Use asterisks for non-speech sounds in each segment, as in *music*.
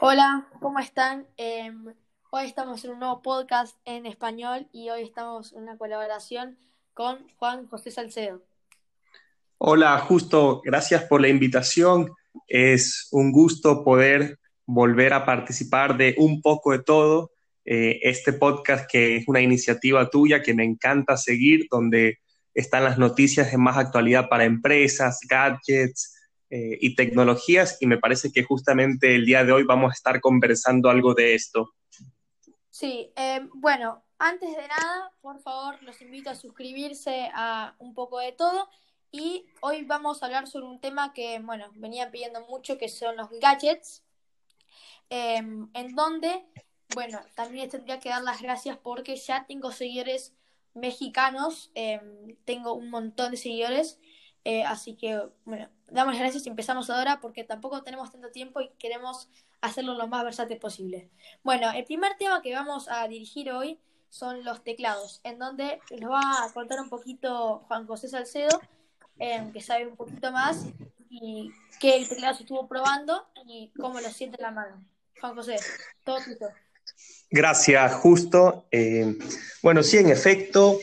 Hola, ¿cómo están? Em, hoy estamos en un nuevo podcast en español y hoy estamos en una colaboración con Juan José Salcedo. Hola, justo, gracias por la invitación. Es un gusto poder volver a participar de un poco de todo. Eh, este podcast que es una iniciativa tuya que me encanta seguir, donde están las noticias de más actualidad para empresas, gadgets, eh, y tecnologías y me parece que justamente el día de hoy vamos a estar conversando algo de esto. Sí, eh, bueno, antes de nada, por favor, los invito a suscribirse a un poco de todo y hoy vamos a hablar sobre un tema que, bueno, venían pidiendo mucho, que son los gadgets, em, en donde, bueno, también tendría que dar las gracias porque ya tengo seguidores mexicanos, em, tengo un montón de seguidores eh, así que, bueno, damos las gracias y empezamos ahora porque tampoco tenemos tanto tiempo y queremos hacerlo lo más versátil posible. Bueno, el primer tema que vamos a dirigir hoy son los teclados, en donde nos va a contar un poquito Juan José Salcedo, em, que sabe un poquito más, y qué teclado se estuvo probando y cómo lo siente en la mano. Juan José, todo tuyo. Gracias, justo. Eh, bueno, sí, en efecto,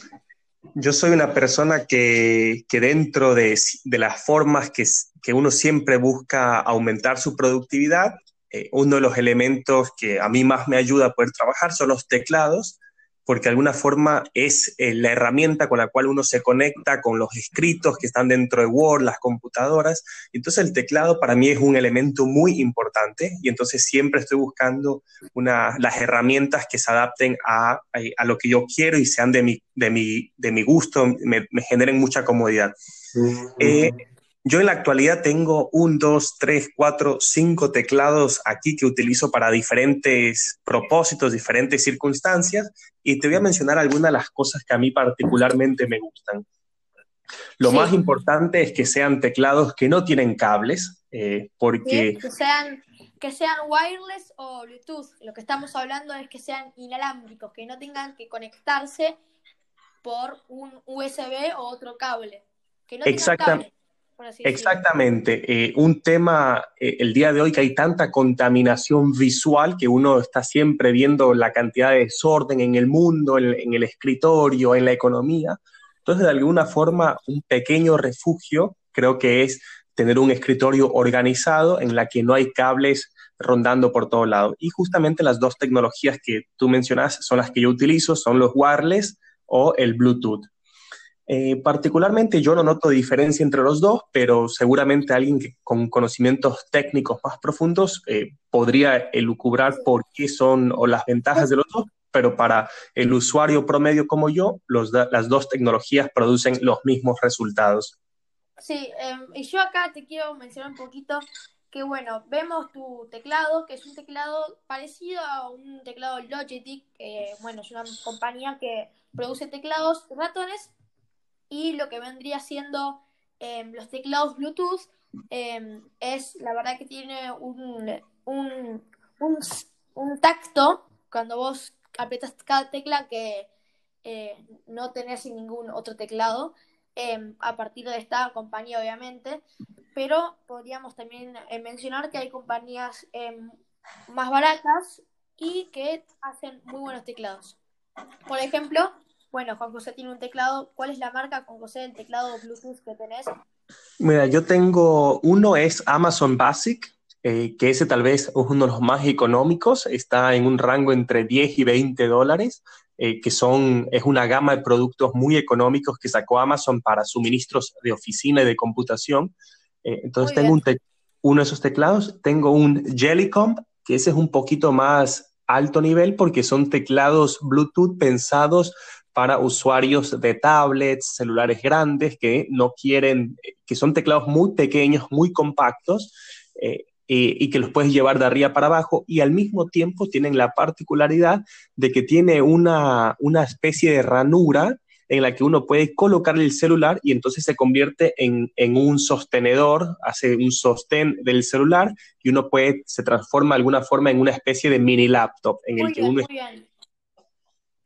yo soy una persona que, dentro de, las formas que, que, uno siempre busca aumentar su productividad, eh, uno de los elementos que a mí más me ayuda a poder trabajar son los teclados porque de alguna forma es eh, la herramienta con la cual uno se conecta con los escritos que están dentro de Word, las computadoras. Entonces el teclado para mí es un elemento muy importante y entonces siempre estoy buscando las herramientas que se adapten a, lo que yo quiero y sean de mi, de mi, de mi gusto, me, generen mucha comodidad. Yo en la actualidad tengo un, dos, tres, cuatro, cinco teclados aquí que utilizo para diferentes propósitos, diferentes circunstancias, y te voy a mencionar algunas de las cosas que a mí particularmente me gustan. Lo más importante es que sean teclados que no tienen cables, eh, porque... que, sean, que sean wireless o Bluetooth. Lo que estamos hablando es que sean inalámbricos, que no tengan que conectarse por un USB o otro cable. Que no Exactamente. Exactamente. Eh, un tema eh, el día de hoy que hay tanta contaminación visual que uno está siempre viendo la cantidad de desorden en el mundo, en, el escritorio, en la economía. Entonces, de alguna forma, un pequeño refugio creo que es tener un escritorio organizado en la que no hay cables rondando por todo lado. Y justamente las dos tecnologías que tú mencionas son las que yo utilizo, son los wireless o el Bluetooth. Eh, particularmente yo no noto diferencia entre los dos, pero seguramente alguien con conocimientos técnicos más profundos eh, podría elucubrar por qué son o las ventajas de los dos, pero para el usuario promedio como yo, las dos tecnologías producen los mismos resultados. Sí, y yo acá te quiero mencionar un poquito que, bueno, vemos tu teclado, que es un teclado parecido a un teclado Logitech, que, bueno, es una compañía que produce teclados ratones y lo que vendría siendo em, los teclados Bluetooth em, es, la verdad que tiene un, un, un, tacto cuando vos aprietas cada tecla que eh, no tenés sin ningún otro teclado, em, a partir de esta compañía obviamente, pero podríamos también eh, mencionar que hay compañías más baratas y que hacen muy buenos teclados. Por ejemplo, bueno, Juan José tiene un teclado. ¿Cuál es la marca, Juan José, del teclado Bluetooth que tenés? Mira, yo tengo uno, es Amazon Basic, eh, que ese tal vez es uno de los más económicos, está en un rango entre 10 y 20 dólares, eh, que son, es una gama de productos muy económicos que sacó Amazon para suministros de oficina y de computación. Eh, entonces tengo un uno de esos teclados, tengo un Jellycomb, que ese es un poquito más alto nivel porque son teclados Bluetooth pensados para usuarios de tablets, celulares grandes que no quieren, que son teclados muy pequeños, muy compactos eh, y que los puedes llevar de arriba para abajo y al mismo tiempo tienen la particularidad de que tiene una, una especie de ranura en la que uno puede colocar el celular y entonces se convierte en, en, un sostenedor, hace un sostén del celular y uno puede, se transforma de alguna forma en una especie de mini laptop en el que uno...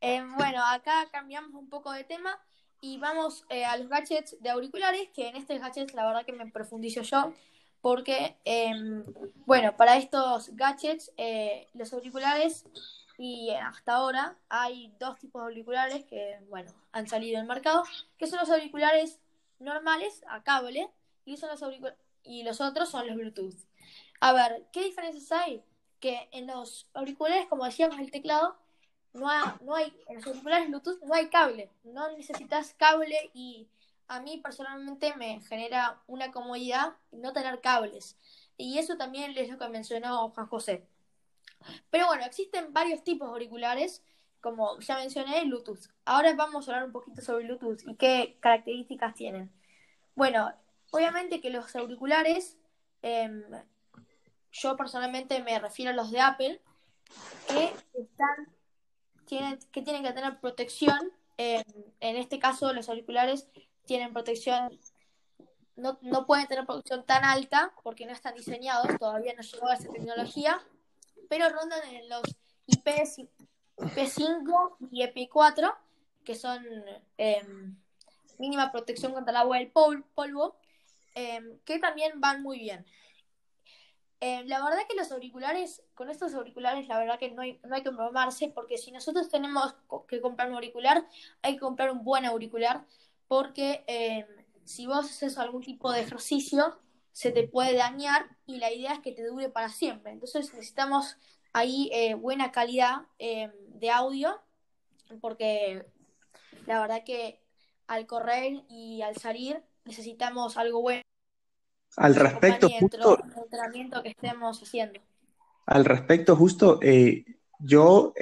Eh, bueno, acá cambiamos un poco de tema y vamos eh, a los gadgets de auriculares, que en este gadget la verdad que me profundizo yo, porque, em, bueno, para estos gadgets, eh, los auriculares, y hasta ahora hay dos tipos de auriculares que, bueno, han salido al mercado, que son los auriculares normales a cable y, son los y los otros son los Bluetooth. A ver, ¿qué diferencias hay? Que en los auriculares, como decíamos, el teclado, no, no hay, en los auriculares Bluetooth no hay cable, no necesitas cable y a mí personalmente me genera una comodidad no tener cables. Y eso también es lo que mencionó Juan José. Pero bueno, existen varios tipos de auriculares, como ya mencioné, Bluetooth. Ahora vamos a hablar un poquito sobre Bluetooth y qué características tienen. Bueno, obviamente que los auriculares, em, yo personalmente me refiero a los de Apple, que están, que tienen que tener protección. en este caso, los auriculares tienen protección, no, no pueden tener protección tan alta porque no están diseñados, todavía no llegó a esa tecnología, pero rondan en los IP, IP5 y IP4, que son em, mínima protección contra el agua del polvo, em, que también van muy bien. Em, la verdad que los auriculares, con estos auriculares, la verdad que no hay, no hay que bromarse, porque si nosotros tenemos que comprar un auricular, hay que comprar un buen auricular, porque eh, si vos haces algún tipo de ejercicio, se te puede dañar y la idea es que te dure para siempre. Entonces necesitamos ahí eh, buena calidad eh, de audio, porque la verdad que al correr y al salir necesitamos algo bueno. Al respecto, justo, el entrenamiento que estemos haciendo. Al respecto, justo, yo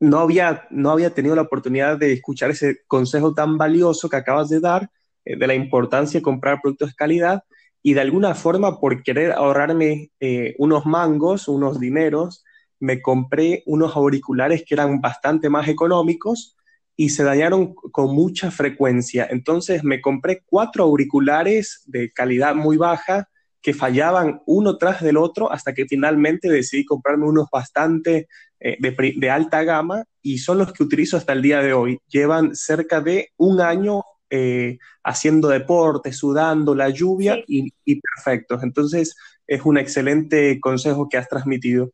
no había, no había tenido la oportunidad de escuchar ese consejo tan valioso que acabas de dar eh, de la importancia de comprar productos de calidad y de alguna forma por querer ahorrarme eh, unos mangos, unos dineros, me compré unos auriculares que eran bastante más económicos y se dañaron con mucha frecuencia. Entonces me compré cuatro auriculares de calidad muy baja que fallaban uno tras del otro hasta que finalmente decidí comprarme unos bastante eh, de, alta gama y son los que utilizo hasta el día de hoy. Llevan cerca de un año eh, haciendo deporte, sudando, la lluvia y, perfectos. Entonces es un excelente consejo que has transmitido.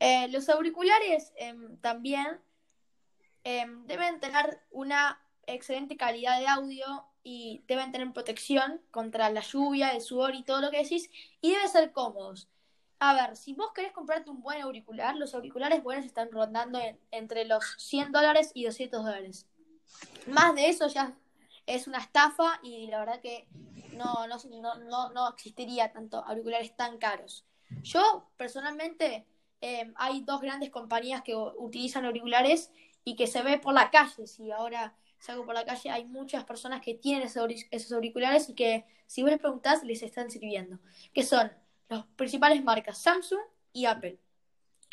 Eh, los auriculares em, también em, deben tener una excelente calidad de audio y deben tener protección contra la lluvia, el sudor y todo lo que decís, y deben ser cómodos. A ver, si vos querés comprarte un buen auricular, los auriculares buenos están rondando entre los 100 dólares y 200 dólares. Más de eso ya es una estafa y la verdad que no, no, no, existiría tanto auriculares tan caros. Yo, personalmente, em, hay dos grandes compañías que utilizan auriculares y que se ve por la calle. Si ahora salgo por la calle, hay muchas personas que tienen esos auriculares y que si vos les preguntás, les están sirviendo. Que son las principales marcas Samsung y Apple.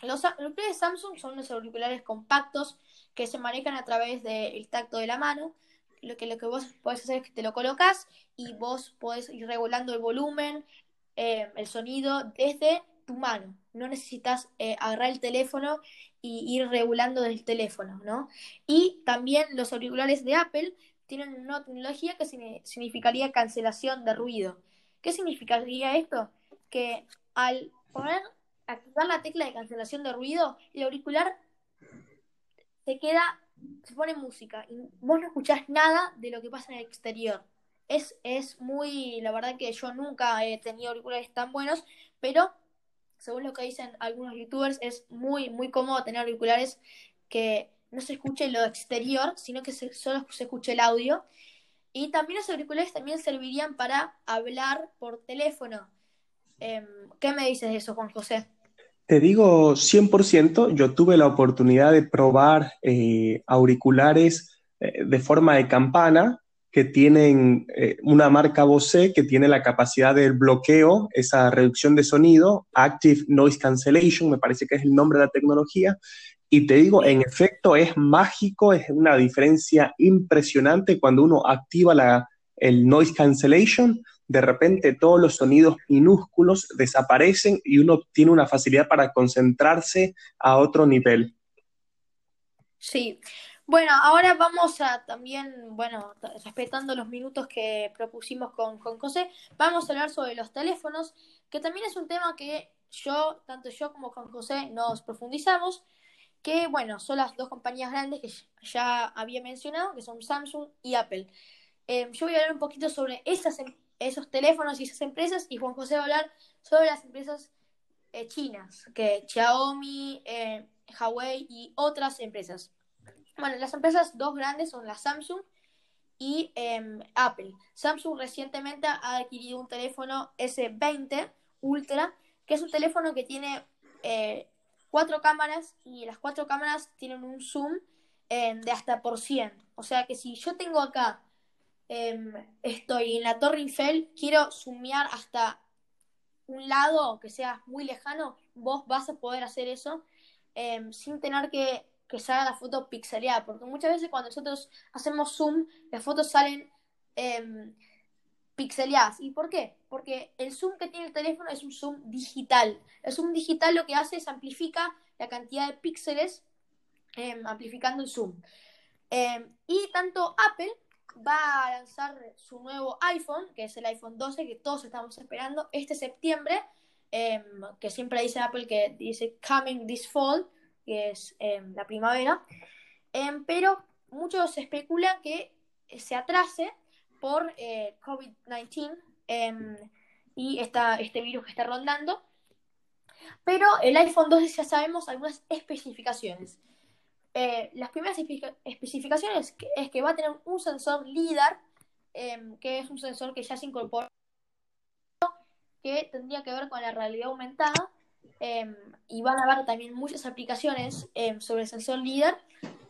Los auriculares de Samsung son unos auriculares compactos que se manejan a través del tacto de la mano. Lo que, lo que vos podés hacer es que te lo colocas y vos podés ir regulando el volumen, eh, el sonido desde tu mano. No necesitas eh, agarrar el teléfono y ir regulando desde el teléfono, ¿no? Y también los auriculares de Apple tienen una tecnología que significaría cancelación de ruido. ¿Qué significaría esto? Que al poner, activar la tecla de cancelación de ruido, el auricular se queda, se pone música y vos no escuchás nada de lo que pasa en el exterior. Es, es muy, la verdad que yo nunca he tenido auriculares tan buenos, pero según lo que dicen algunos youtubers, es muy, muy cómodo tener auriculares que no se escuche lo exterior, sino que solo se escuche el audio. Y también los auriculares también servirían para hablar por teléfono. Em, ¿Qué me dices de eso, Juan José? Te digo 100%, yo tuve la oportunidad de probar eh, auriculares eh, de forma de campana que tienen eh, una marca Bose que tiene la capacidad del bloqueo, esa reducción de sonido, Active Noise Cancellation, me parece que es el nombre de la tecnología. Y te digo, en efecto, es mágico, es una diferencia impresionante cuando uno activa la, el Noise Cancellation, de repente todos los sonidos minúsculos desaparecen y uno tiene una facilidad para concentrarse a otro nivel. Sí, Bueno, ahora vamos a también, bueno, respetando los minutos que propusimos con, con José, vamos a hablar sobre los teléfonos, que también es un tema que yo, tanto yo como con José, nos profundizamos, que bueno, son las dos compañías grandes que ya había mencionado, que son Samsung y Apple. Em, yo voy a hablar un poquito sobre esas, em, esos teléfonos y esas empresas, y Juan José va a hablar sobre las empresas eh, chinas, que Xiaomi, eh, Huawei y otras empresas. Bueno, las empresas dos grandes son la Samsung y em, Apple. Samsung recientemente ha adquirido un teléfono S20 Ultra, que es un teléfono que tiene eh, cuatro cámaras y las cuatro cámaras tienen un zoom em, de hasta por 100. O sea que si yo tengo acá, em, estoy en la Torre Eiffel, quiero zoomear hasta un lado que sea muy lejano, vos vas a poder hacer eso sin tener que que salga la foto pixeleada, porque muchas veces cuando nosotros hacemos zoom, las fotos salen eh, pixeleadas. ¿Y por qué? Porque el zoom que tiene el teléfono es un zoom digital. El zoom digital lo que hace es amplifica la cantidad de píxeles, em, amplificando el zoom. Em, y tanto Apple va a lanzar su nuevo iPhone, que es el iPhone 12, que todos estamos esperando, este septiembre, que siempre dice Apple que dice coming this fall, que es em, la primavera, em, pero muchos especulan que se atrase por eh, COVID-19 em, y esta, este virus que está rondando. Pero el iPhone 12 ya sabemos algunas especificaciones. Eh, las primeras especificaciones es que va a tener un sensor LIDAR, que es un sensor que ya se incorporó, que tendría que ver con la realidad aumentada Em, y van a haber también muchas aplicaciones em, sobre el sensor líder.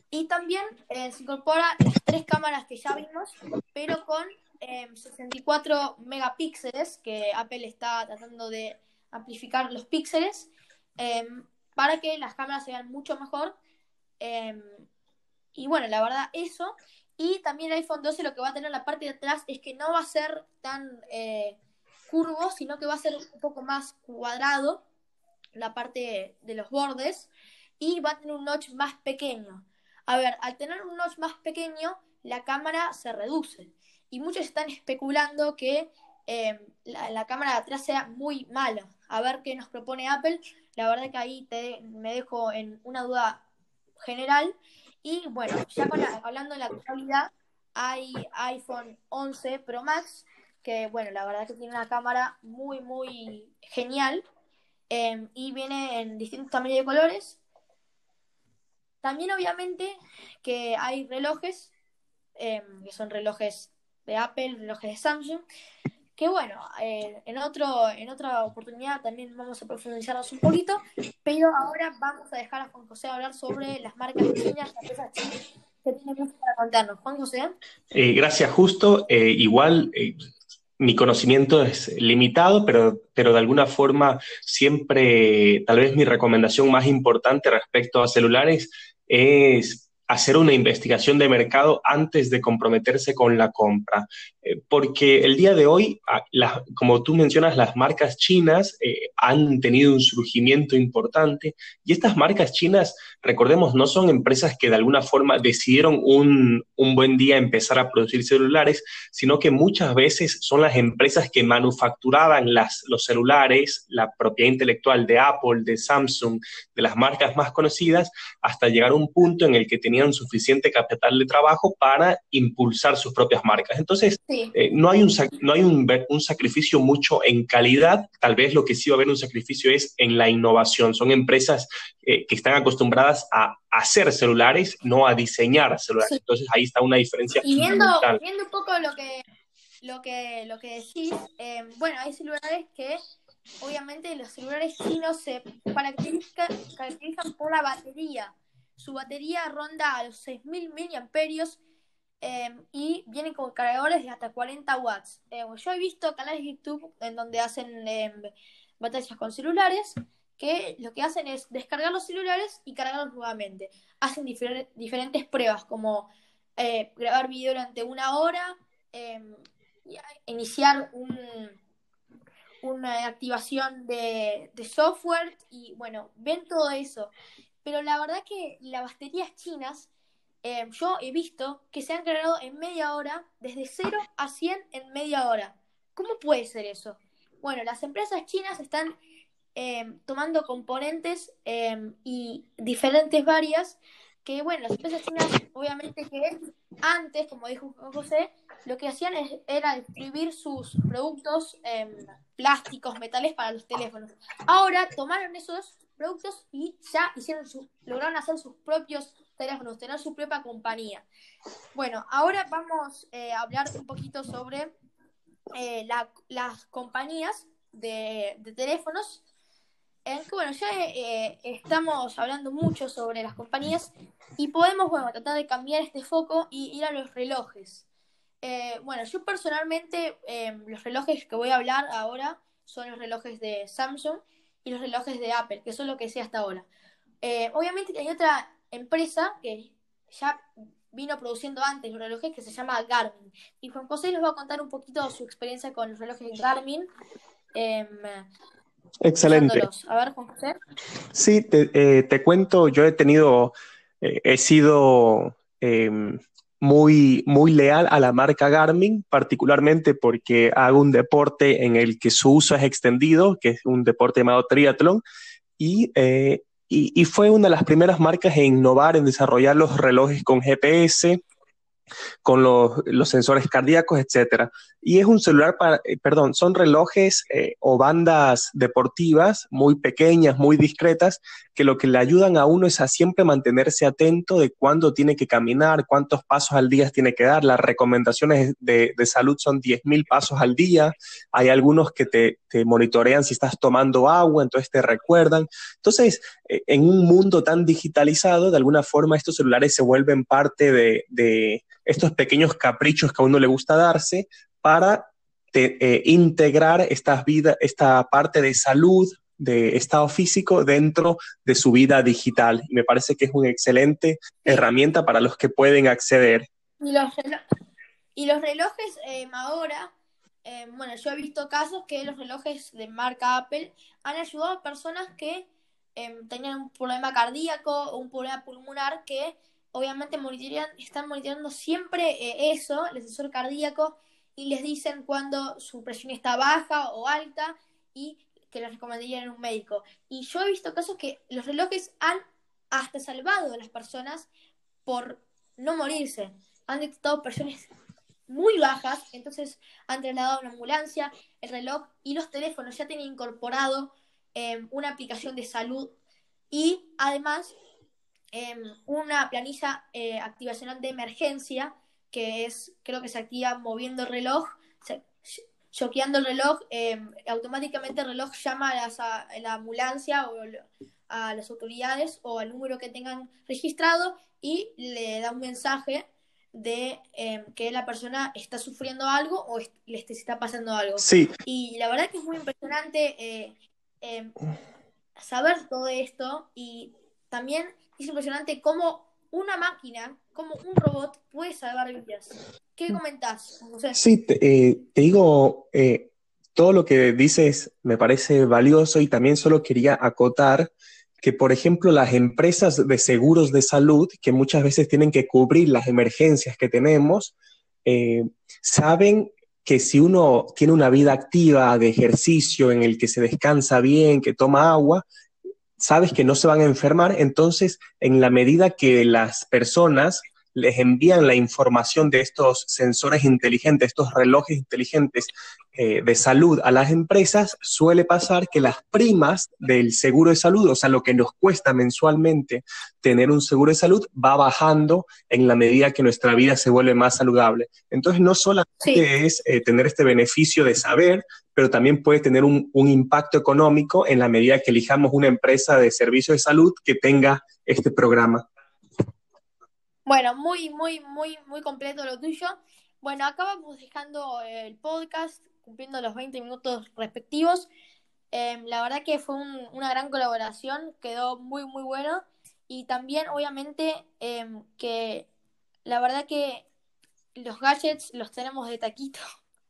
Y también eh, se incorpora las tres cámaras que ya vimos, pero con 64 em, megapíxeles, que Apple está tratando de amplificar los píxeles, para que las cámaras se vean mucho mejor. y bueno, la verdad, eso. Y también el iPhone 12 lo que va a tener en la parte de atrás es que no va a ser tan eh, curvo, sino que va a ser un poco más cuadrado la parte de los bordes y va a tener un notch más pequeño. A ver, al tener un notch más pequeño, la cámara se reduce. Y muchos están especulando que em, la, cámara de atrás sea muy mala. A ver qué nos propone Apple. La verdad que ahí te, me dejo en una duda general. Y bueno, ya hablando de la actualidad, hay iPhone 11 Pro Max, que bueno, la verdad que tiene una cámara muy, muy genial. Em, y viene en distintos tamaños de colores. También obviamente que hay relojes, em, que son relojes de Apple, relojes de Samsung, que bueno, eh, en, otro, en otra oportunidad también vamos a profundizarnos un poquito, pero ahora vamos a dejar a Juan José hablar sobre las marcas chinas, las empresas chinas que tiene mucho para contarnos. Juan José. Eh, gracias, justo. Eh, igual mi conocimiento es limitado, pero, pero de alguna forma siempre, tal vez mi recomendación más importante respecto a celulares es hacer una investigación de mercado antes de comprometerse con la compra. Eh, porque el día de hoy, como tú mencionas, las marcas chinas eh, han tenido un surgimiento importante y estas marcas chinas, recordemos, no son empresas que de alguna forma decidieron un, un buen día empezar a producir celulares, sino que muchas veces son las empresas que manufacturaban las, los celulares, la propiedad intelectual de Apple, de Samsung, de las marcas más conocidas, hasta llegar a un punto en el que tenían suficiente capital de trabajo para impulsar sus propias marcas. Entonces, eh, no hay, un, no hay un, un, sacrificio mucho en calidad, tal vez lo que sí va a haber un sacrificio es en la innovación. Son empresas eh, que están acostumbradas a hacer celulares, no a diseñar celulares. Entonces ahí está una diferencia. Y viendo, viendo un poco lo que, lo que, lo que decís, eh, bueno, hay celulares que obviamente los celulares chinos se caracterizan, caracterizan por la batería. Su batería ronda a los 6.000 miliamperios Em, y vienen con cargadores de hasta 40 watts. Em, yo he visto canales de YouTube en donde hacen em, batallas con celulares que lo que hacen es descargar los celulares y cargarlos nuevamente. Hacen diferentes pruebas como eh, grabar video durante una hora, iniciar un, una activación de software y bueno, ven todo eso. Pero la verdad que las baterías chinas em, yo he visto que se han creado en media hora, desde 0 a 100 en media hora. ¿Cómo puede ser eso? Bueno, las empresas chinas están em, tomando componentes em, y diferentes varias que, bueno, las empresas chinas, obviamente que antes, como dijo José, lo que hacían era distribuir sus productos plásticos, metales para los teléfonos. Ahora tomaron esos productos y ya hicieron su, lograron hacer sus propios teléfonos, tener su propia compañía. Bueno, ahora vamos eh, a hablar un poquito sobre eh, las compañías de, teléfonos. En que, bueno, ya eh, estamos hablando mucho sobre las compañías y podemos, bueno, tratar de cambiar este foco y ir a los relojes. bueno, yo personalmente, los relojes que voy a hablar ahora son los relojes de Samsung y los relojes de Apple, que son lo que sé hasta ahora. Eh, obviamente hay otra empresa que ya vino produciendo antes los relojes que se llama Garmin. Y Juan José les va a contar un poquito su experiencia con los relojes Garmin. Em, Excelente. A ver, Juan José. Sí, te, eh, te cuento, yo he tenido, eh, he sido em, muy, muy leal a la marca Garmin, particularmente porque hago un deporte en el que su uso es extendido, que es un deporte llamado triatlón, y, eh, y, fue una de las primeras marcas en innovar, en desarrollar los relojes con GPS, con los, sensores cardíacos, etcétera. Y es un celular para, eh, perdón, son relojes eh, o bandas deportivas muy pequeñas, muy discretas, que lo que le ayudan a uno es a siempre mantenerse atento de cuándo tiene que caminar, cuántos pasos al día tiene que dar. Las recomendaciones de, salud son 10.000 pasos al día. Hay algunos que te, monitorean si estás tomando agua, entonces te recuerdan. Entonces, eh, en un mundo tan digitalizado, de alguna forma estos celulares se vuelven parte de estos pequeños caprichos que a uno le gusta darse para eh, integrar esta parte de salud, de estado físico dentro de su vida digital. Y me parece que es una excelente herramienta para los que pueden acceder. Y los, y los relojes eh, ahora, eh, bueno, yo he visto casos que los relojes de marca Apple han ayudado a personas que tenían un problema cardíaco o un problema pulmonar que obviamente están monitoreando siempre eh, eso, el sensor cardíaco, y les dicen cuando su presión está baja o alta y que les recomendarían un médico. Y yo he visto casos que los relojes han hasta salvado a las personas por no morirse. Han detectado presiones muy bajas, entonces han trasladado una ambulancia, el reloj y los teléfonos ya tienen incorporado eh, una aplicación de salud y además Em, una planilla eh, activacional de emergencia, que es, creo que se activa moviendo el reloj, choqueando el reloj, em, automáticamente el reloj llama a, la ambulancia o a las autoridades o al número que tengan registrado y le da un mensaje de em, que la persona está sufriendo algo o le está pasando algo. Sí. Y la verdad que es muy impresionante eh, saber todo esto y también es impresionante cómo una máquina, como un robot, puede salvar vidas. ¿Qué comentás? Sí, te, eh, digo, eh, todo lo que dices me parece valioso y también solo quería acotar que, por ejemplo, las empresas de seguros de salud, que muchas veces tienen que cubrir las emergencias que tenemos, eh, saben que si uno tiene una vida activa de ejercicio en el que se descansa bien, que toma agua, sabes que no se van a enfermar, entonces en la medida que las personas les envían la información de estos sensores inteligentes, estos relojes inteligentes eh, de salud a las empresas, suele pasar que las primas del seguro de salud, o sea, lo que nos cuesta mensualmente tener un seguro de salud, va bajando en la medida que nuestra vida se vuelve más saludable. Entonces, no solamente es eh, tener este beneficio de saber, pero también puede tener un, un impacto económico en la medida que elijamos una empresa de servicio de salud que tenga este programa. Bueno, muy, muy, muy, muy completo lo tuyo. Bueno, acá vamos dejando el podcast, cumpliendo los 20 minutos respectivos. Em, la verdad que fue una gran colaboración, quedó muy, muy bueno. Y también, obviamente, em, que la verdad que los gadgets los tenemos de taquito.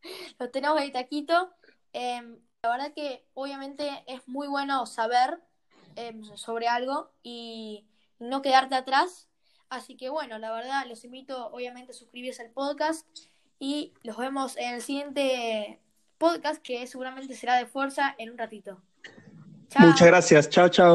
*laughs* los tenemos de taquito. Em, la verdad que, obviamente, es muy bueno saber sobre algo y no quedarte atrás Así que bueno, la verdad, los invito obviamente a suscribirse al podcast y los vemos en el siguiente podcast que seguramente será de fuerza en un ratito. Muchas gracias, chao, chao.